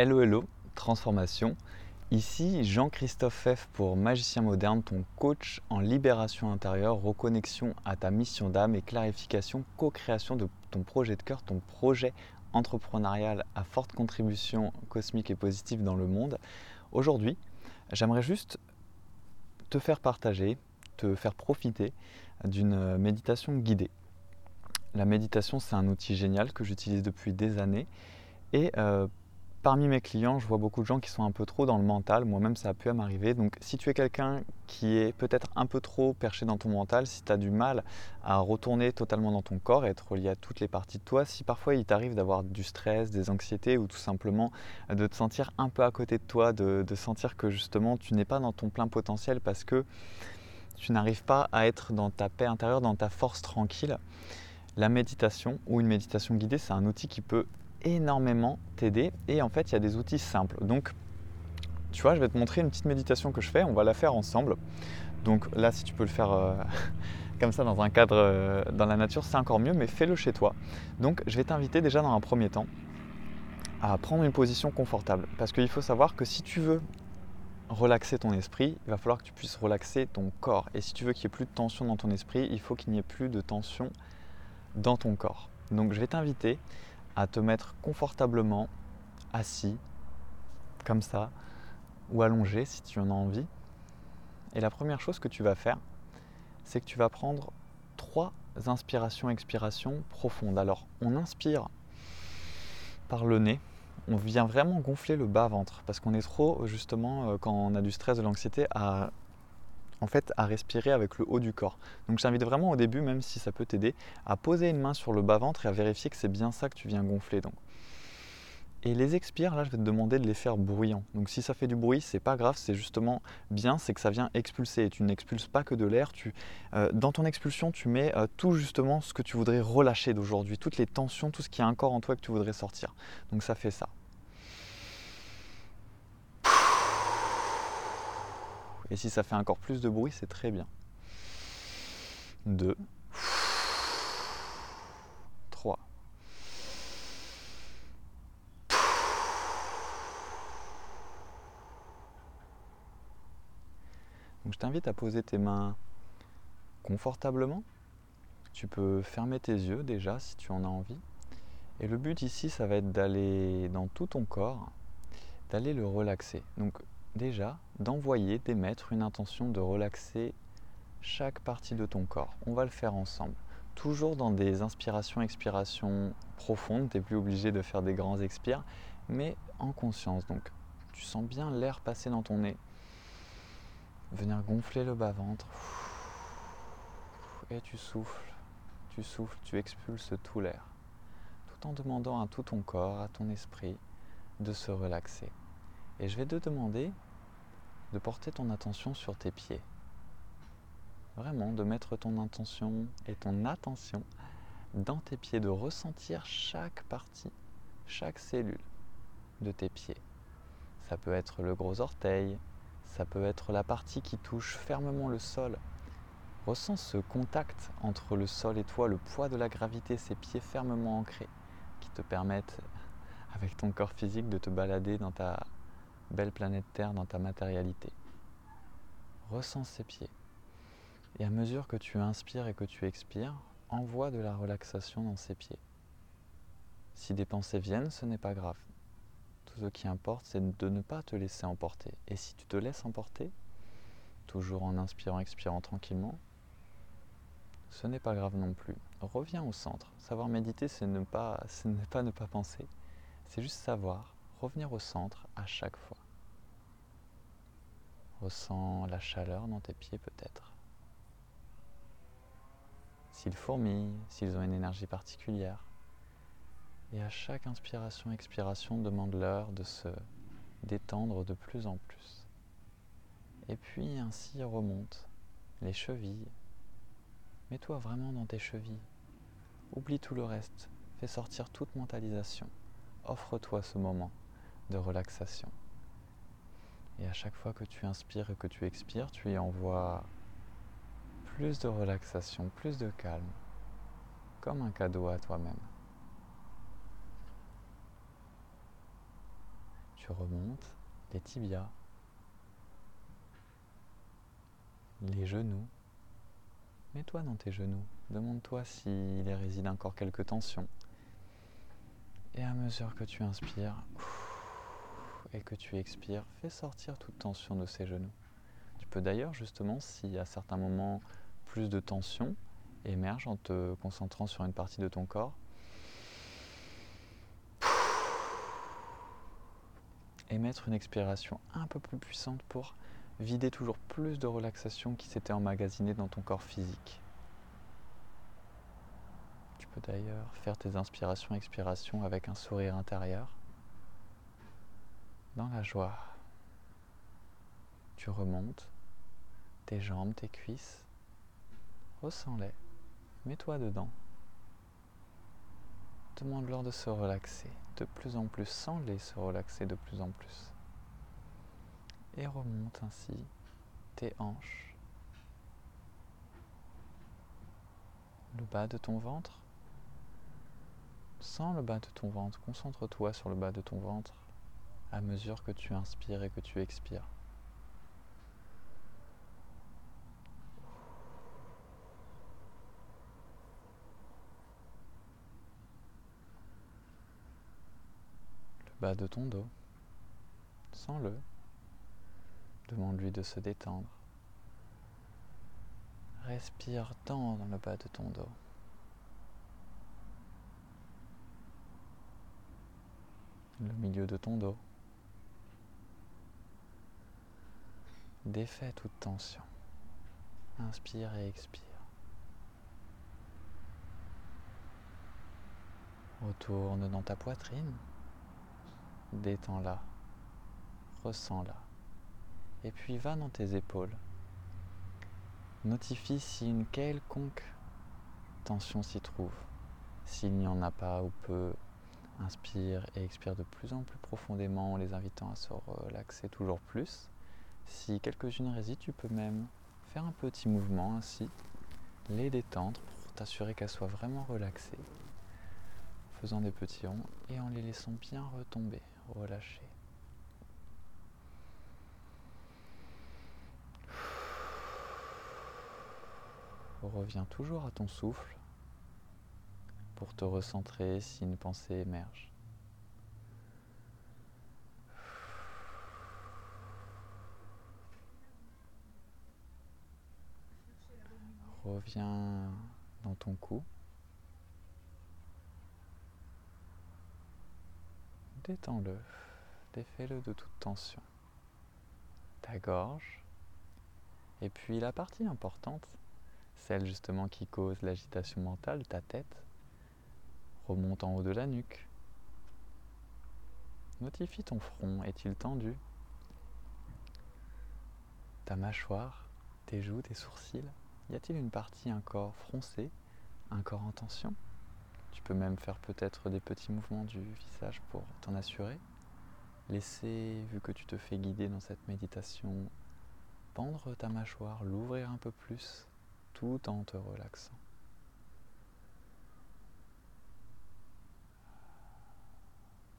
Hello Hello, transformation. Ici Jean-Christophe Feff pour Magicien Moderne, ton coach en libération intérieure, reconnexion à ta mission d'âme et clarification, co-création de ton projet de cœur, ton projet entrepreneurial à forte contribution cosmique et positive dans le monde. Aujourd'hui, j'aimerais juste te faire partager, te faire profiter d'une méditation guidée. La méditation, c'est un outil génial que j'utilise depuis des années. Et euh, parmi mes clients, je vois beaucoup de gens qui sont un peu trop dans le mental. Moi-même, ça a pu m'arriver. Donc, si tu es quelqu'un qui est peut-être un peu trop perché dans ton mental, si tu as du mal à retourner totalement dans ton corps et être relié à toutes les parties de toi, si parfois il t'arrive d'avoir du stress, des anxiétés ou tout simplement de te sentir un peu à côté de toi, de, de sentir que justement tu n'es pas dans ton plein potentiel parce que tu n'arrives pas à être dans ta paix intérieure, dans ta force tranquille, la méditation ou une méditation guidée, c'est un outil qui peut énormément t'aider. Et en fait, il y a des outils simples. Donc, tu vois, je vais te montrer une petite méditation que je fais. On va la faire ensemble. Donc là, si tu peux le faire euh, comme ça dans un cadre euh, dans la nature, c'est encore mieux, mais fais-le chez toi. Donc, je vais t'inviter déjà dans un premier temps à prendre une position confortable. Parce qu'il faut savoir que si tu veux relaxer ton esprit, il va falloir que tu puisses relaxer ton corps. Et si tu veux qu'il n'y ait plus de tension dans ton esprit, il faut qu'il n'y ait plus de tension dans ton corps. Donc je vais t'inviter à te mettre confortablement assis, comme ça, ou allongé si tu en as envie. Et la première chose que tu vas faire, c'est que tu vas prendre trois inspirations-expirations profondes. Alors on inspire par le nez, on vient vraiment gonfler le bas-ventre parce qu'on est trop justement euh, quand on a du stress, de l'anxiété à en fait à respirer avec le haut du corps. Donc j'invite vraiment au début, même si ça peut t'aider, à poser une main sur le bas-ventre et à vérifier que c'est bien ça que tu viens gonfler. Donc. Et les expires, là je vais te demander de les faire bruyants. Donc si ça fait du bruit, c'est pas grave, c'est justement bien, c'est que ça vient expulser. Et tu n'expulses pas que de l'air, euh, dans ton expulsion, tu mets euh, tout justement ce que tu voudrais relâcher d'aujourd'hui, toutes les tensions, tout ce qui est encore en toi que tu voudrais sortir. Donc ça fait ça. Et si ça fait encore plus de bruit, c'est très bien. 2. 3. Donc je t'invite à poser tes mains confortablement. Tu peux fermer tes yeux déjà si tu en as envie. Et le but ici, ça va être d'aller dans tout ton corps, d'aller le relaxer. Donc déjà d'envoyer, d'émettre une intention de relaxer chaque partie de ton corps. On va le faire ensemble. Toujours dans des inspirations, expirations profondes. Tu n'es plus obligé de faire des grands expires, mais en conscience. Donc tu sens bien l'air passer dans ton nez. Venir gonfler le bas-ventre. Et tu souffles, tu souffles, tu expulses tout l'air. Tout en demandant à tout ton corps, à ton esprit, de se relaxer. Et je vais te demander de porter ton attention sur tes pieds. Vraiment, de mettre ton intention et ton attention dans tes pieds, de ressentir chaque partie, chaque cellule de tes pieds. Ça peut être le gros orteil, ça peut être la partie qui touche fermement le sol. Ressens ce contact entre le sol et toi, le poids de la gravité, ces pieds fermement ancrés qui te permettent, avec ton corps physique, de te balader dans ta belle planète Terre dans ta matérialité. Ressens ses pieds. Et à mesure que tu inspires et que tu expires, envoie de la relaxation dans ses pieds. Si des pensées viennent, ce n'est pas grave. Tout ce qui importe, c'est de ne pas te laisser emporter. Et si tu te laisses emporter, toujours en inspirant, expirant tranquillement, ce n'est pas grave non plus. Reviens au centre. Savoir méditer, ce n'est pas, pas ne pas penser. C'est juste savoir revenir au centre à chaque fois. Ressens la chaleur dans tes pieds peut-être. S'ils fourmillent, s'ils ont une énergie particulière. Et à chaque inspiration, expiration, demande-leur de se détendre de plus en plus. Et puis ainsi remonte les chevilles. Mets-toi vraiment dans tes chevilles. Oublie tout le reste. Fais sortir toute mentalisation. Offre-toi ce moment de relaxation. Et à chaque fois que tu inspires et que tu expires, tu y envoies plus de relaxation, plus de calme, comme un cadeau à toi-même. Tu remontes les tibias, les genoux. Mets-toi dans tes genoux. Demande-toi s'il y réside encore quelques tensions. Et à mesure que tu inspires et que tu expires, fais sortir toute tension de ces genoux. Tu peux d'ailleurs justement, si à certains moments plus de tension émerge en te concentrant sur une partie de ton corps, émettre une expiration un peu plus puissante pour vider toujours plus de relaxation qui s'était emmagasinée dans ton corps physique d'ailleurs faire tes inspirations et expirations avec un sourire intérieur. Dans la joie, tu remontes tes jambes, tes cuisses, ressens-les, mets-toi dedans. Demande-leur de se relaxer de plus en plus, sens-les se relaxer de plus en plus. Et remonte ainsi tes hanches, le bas de ton ventre, Sens le bas de ton ventre, concentre-toi sur le bas de ton ventre à mesure que tu inspires et que tu expires. Le bas de ton dos, sens-le. Demande-lui de se détendre. Respire dans le bas de ton dos. le milieu de ton dos. Défais toute tension. Inspire et expire. Retourne dans ta poitrine. Détends-la. Ressens-la. Et puis va dans tes épaules. Notifie si une quelconque tension s'y trouve. S'il n'y en a pas ou peu, Inspire et expire de plus en plus profondément en les invitant à se relaxer toujours plus. Si quelques-unes résident, tu peux même faire un petit mouvement ainsi, les détendre pour t'assurer qu'elles soient vraiment relaxées, faisant des petits ronds et en les laissant bien retomber, relâcher. Reviens toujours à ton souffle pour te recentrer si une pensée émerge. Reviens dans ton cou. Détends-le, défais-le de toute tension. Ta gorge. Et puis la partie importante, celle justement qui cause l'agitation mentale, ta tête. Remonte en haut de la nuque. Notifie ton front, est-il tendu? Ta mâchoire, tes joues, tes sourcils, y a-t-il une partie, un corps froncé, un corps en tension? Tu peux même faire peut-être des petits mouvements du visage pour t'en assurer. Laisser, vu que tu te fais guider dans cette méditation, pendre ta mâchoire, l'ouvrir un peu plus, tout en te relaxant.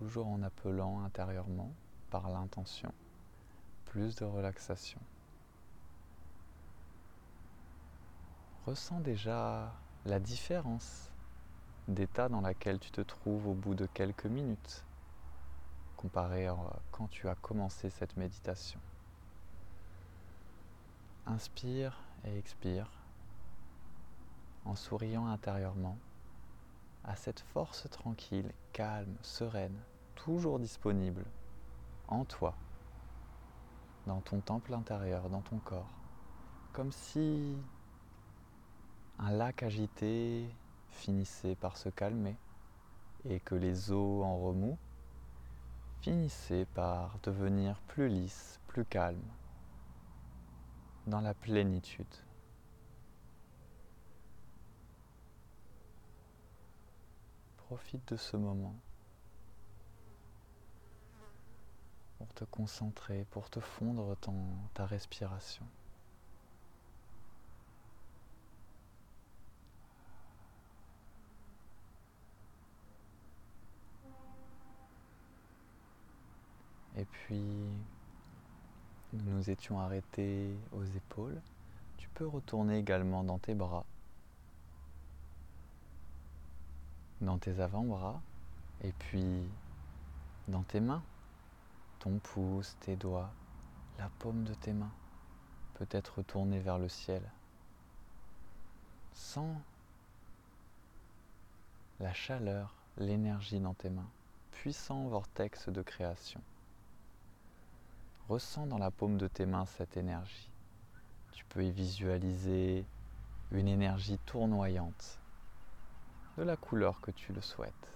toujours en appelant intérieurement, par l'intention, plus de relaxation. Ressens déjà la différence d'état dans laquelle tu te trouves au bout de quelques minutes comparé à quand tu as commencé cette méditation. Inspire et expire en souriant intérieurement à cette force tranquille, calme, sereine toujours disponible en toi, dans ton temple intérieur, dans ton corps, comme si un lac agité finissait par se calmer et que les eaux en remous finissaient par devenir plus lisses, plus calmes, dans la plénitude. Profite de ce moment. pour te concentrer, pour te fondre dans ta respiration. Et puis, nous nous étions arrêtés aux épaules. Tu peux retourner également dans tes bras, dans tes avant-bras, et puis dans tes mains, ton pouce, tes doigts, la paume de tes mains, peut-être retourner vers le ciel. Sens la chaleur, l'énergie dans tes mains, puissant vortex de création. Ressens dans la paume de tes mains cette énergie. Tu peux y visualiser une énergie tournoyante de la couleur que tu le souhaites.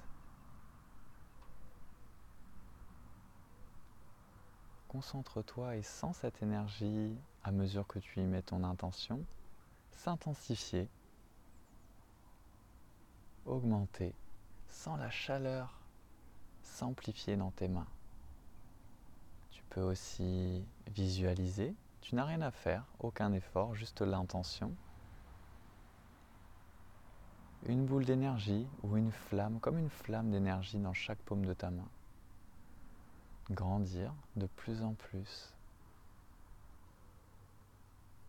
Concentre-toi et sens cette énergie à mesure que tu y mets ton intention s'intensifier, augmenter, sans la chaleur s'amplifier dans tes mains. Peux aussi visualiser, tu n'as rien à faire, aucun effort, juste l'intention. Une boule d'énergie ou une flamme, comme une flamme d'énergie dans chaque paume de ta main. Grandir de plus en plus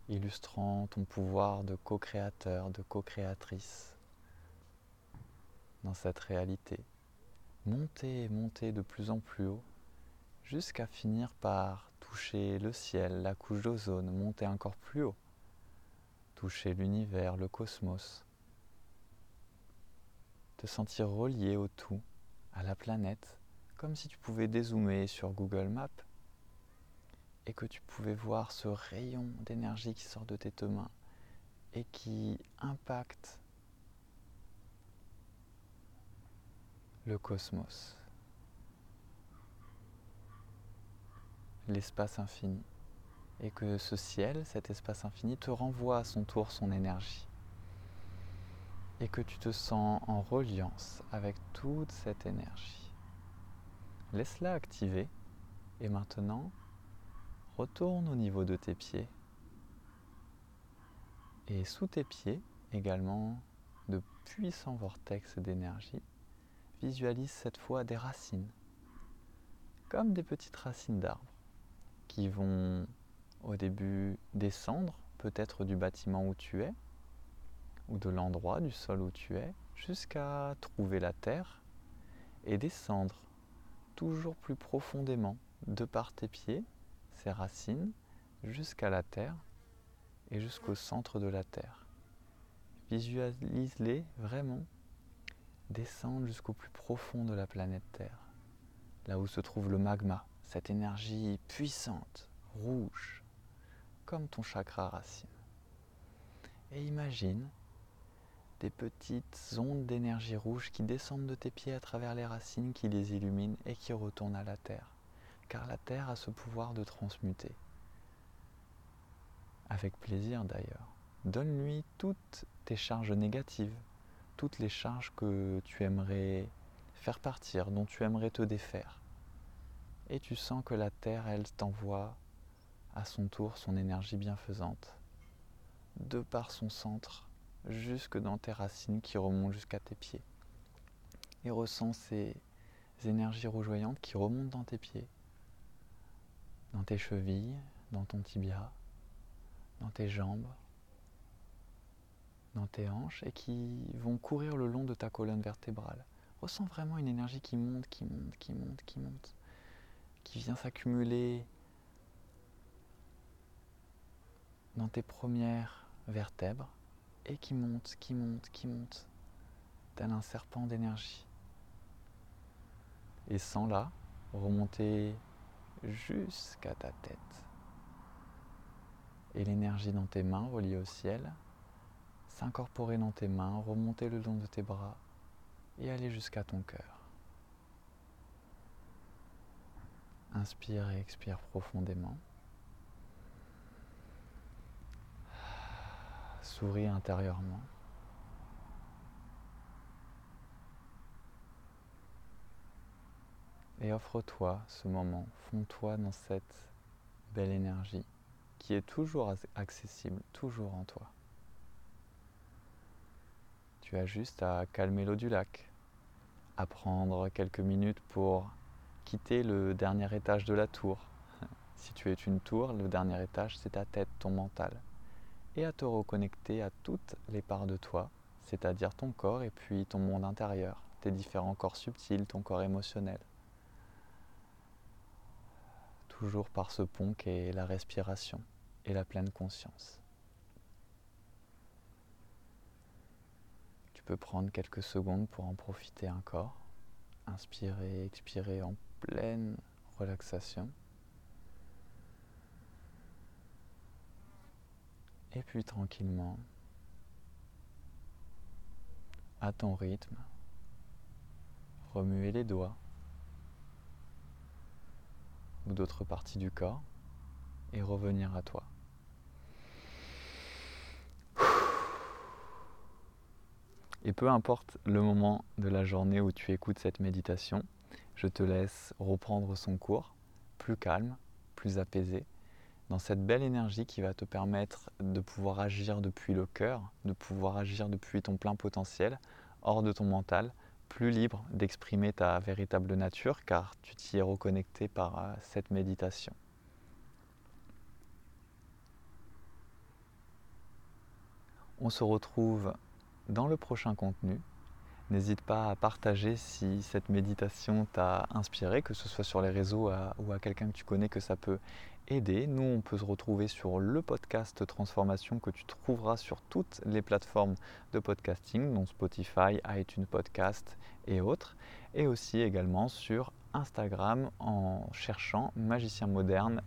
illustrant ton pouvoir de co-créateur, de co-créatrice dans cette réalité. Monter et monter de plus en plus haut jusqu'à finir par toucher le ciel, la couche d'ozone, monter encore plus haut, toucher l'univers, le cosmos, te sentir relié au tout, à la planète, comme si tu pouvais dézoomer sur Google Maps et que tu pouvais voir ce rayon d'énergie qui sort de tes mains et qui impacte le cosmos, l'espace infini, et que ce ciel, cet espace infini, te renvoie à son tour son énergie, et que tu te sens en reliance avec toute cette énergie. Laisse-la activer, et maintenant, Retourne au niveau de tes pieds. Et sous tes pieds également de puissants vortex d'énergie. Visualise cette fois des racines, comme des petites racines d'arbres, qui vont au début descendre peut-être du bâtiment où tu es, ou de l'endroit du sol où tu es, jusqu'à trouver la terre et descendre toujours plus profondément de par tes pieds racines jusqu'à la terre et jusqu'au centre de la terre. Visualise-les vraiment descendre jusqu'au plus profond de la planète Terre, là où se trouve le magma, cette énergie puissante, rouge, comme ton chakra racine. Et imagine des petites ondes d'énergie rouge qui descendent de tes pieds à travers les racines, qui les illuminent et qui retournent à la Terre car la Terre a ce pouvoir de transmuter. Avec plaisir d'ailleurs. Donne-lui toutes tes charges négatives, toutes les charges que tu aimerais faire partir, dont tu aimerais te défaire. Et tu sens que la Terre, elle, t'envoie à son tour son énergie bienfaisante, de par son centre, jusque dans tes racines qui remontent jusqu'à tes pieds. Et ressens ces énergies rougeoyantes qui remontent dans tes pieds dans tes chevilles, dans ton tibia, dans tes jambes, dans tes hanches et qui vont courir le long de ta colonne vertébrale. Ressens vraiment une énergie qui monte, qui monte, qui monte, qui monte, qui vient s'accumuler dans tes premières vertèbres et qui monte, qui monte, qui monte, tel un serpent d'énergie. Et sans là remonter jusqu'à ta tête. Et l'énergie dans tes mains reliée au ciel, s'incorporer dans tes mains, remonter le long de tes bras et aller jusqu'à ton cœur. Inspire et expire profondément. Souris intérieurement. et offre-toi ce moment, fonds-toi dans cette belle énergie qui est toujours accessible, toujours en toi. Tu as juste à calmer l'eau du lac, à prendre quelques minutes pour quitter le dernier étage de la tour. Si tu es une tour, le dernier étage, c'est ta tête, ton mental. Et à te reconnecter à toutes les parts de toi, c'est-à-dire ton corps et puis ton monde intérieur, tes différents corps subtils, ton corps émotionnel. Toujours par ce pont qu'est la respiration et la pleine conscience. Tu peux prendre quelques secondes pour en profiter encore. Inspirer, expirer en pleine relaxation. Et puis tranquillement, à ton rythme, remuer les doigts ou d'autres parties du corps et revenir à toi. Et peu importe le moment de la journée où tu écoutes cette méditation, je te laisse reprendre son cours, plus calme, plus apaisé, dans cette belle énergie qui va te permettre de pouvoir agir depuis le cœur, de pouvoir agir depuis ton plein potentiel, hors de ton mental, plus libre d'exprimer ta véritable nature car tu t'y es reconnecté par euh, cette méditation. On se retrouve dans le prochain contenu. N'hésite pas à partager si cette méditation t'a inspiré, que ce soit sur les réseaux ou à quelqu'un que tu connais que ça peut aider. Nous, on peut se retrouver sur le podcast Transformation que tu trouveras sur toutes les plateformes de podcasting, dont Spotify, iTunes Podcast et autres. Et aussi également sur Instagram en cherchant magicien moderne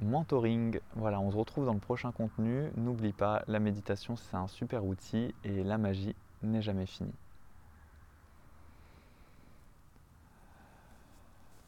mentoring. Voilà, on se retrouve dans le prochain contenu. N'oublie pas, la méditation, c'est un super outil et la magie n'est jamais finie.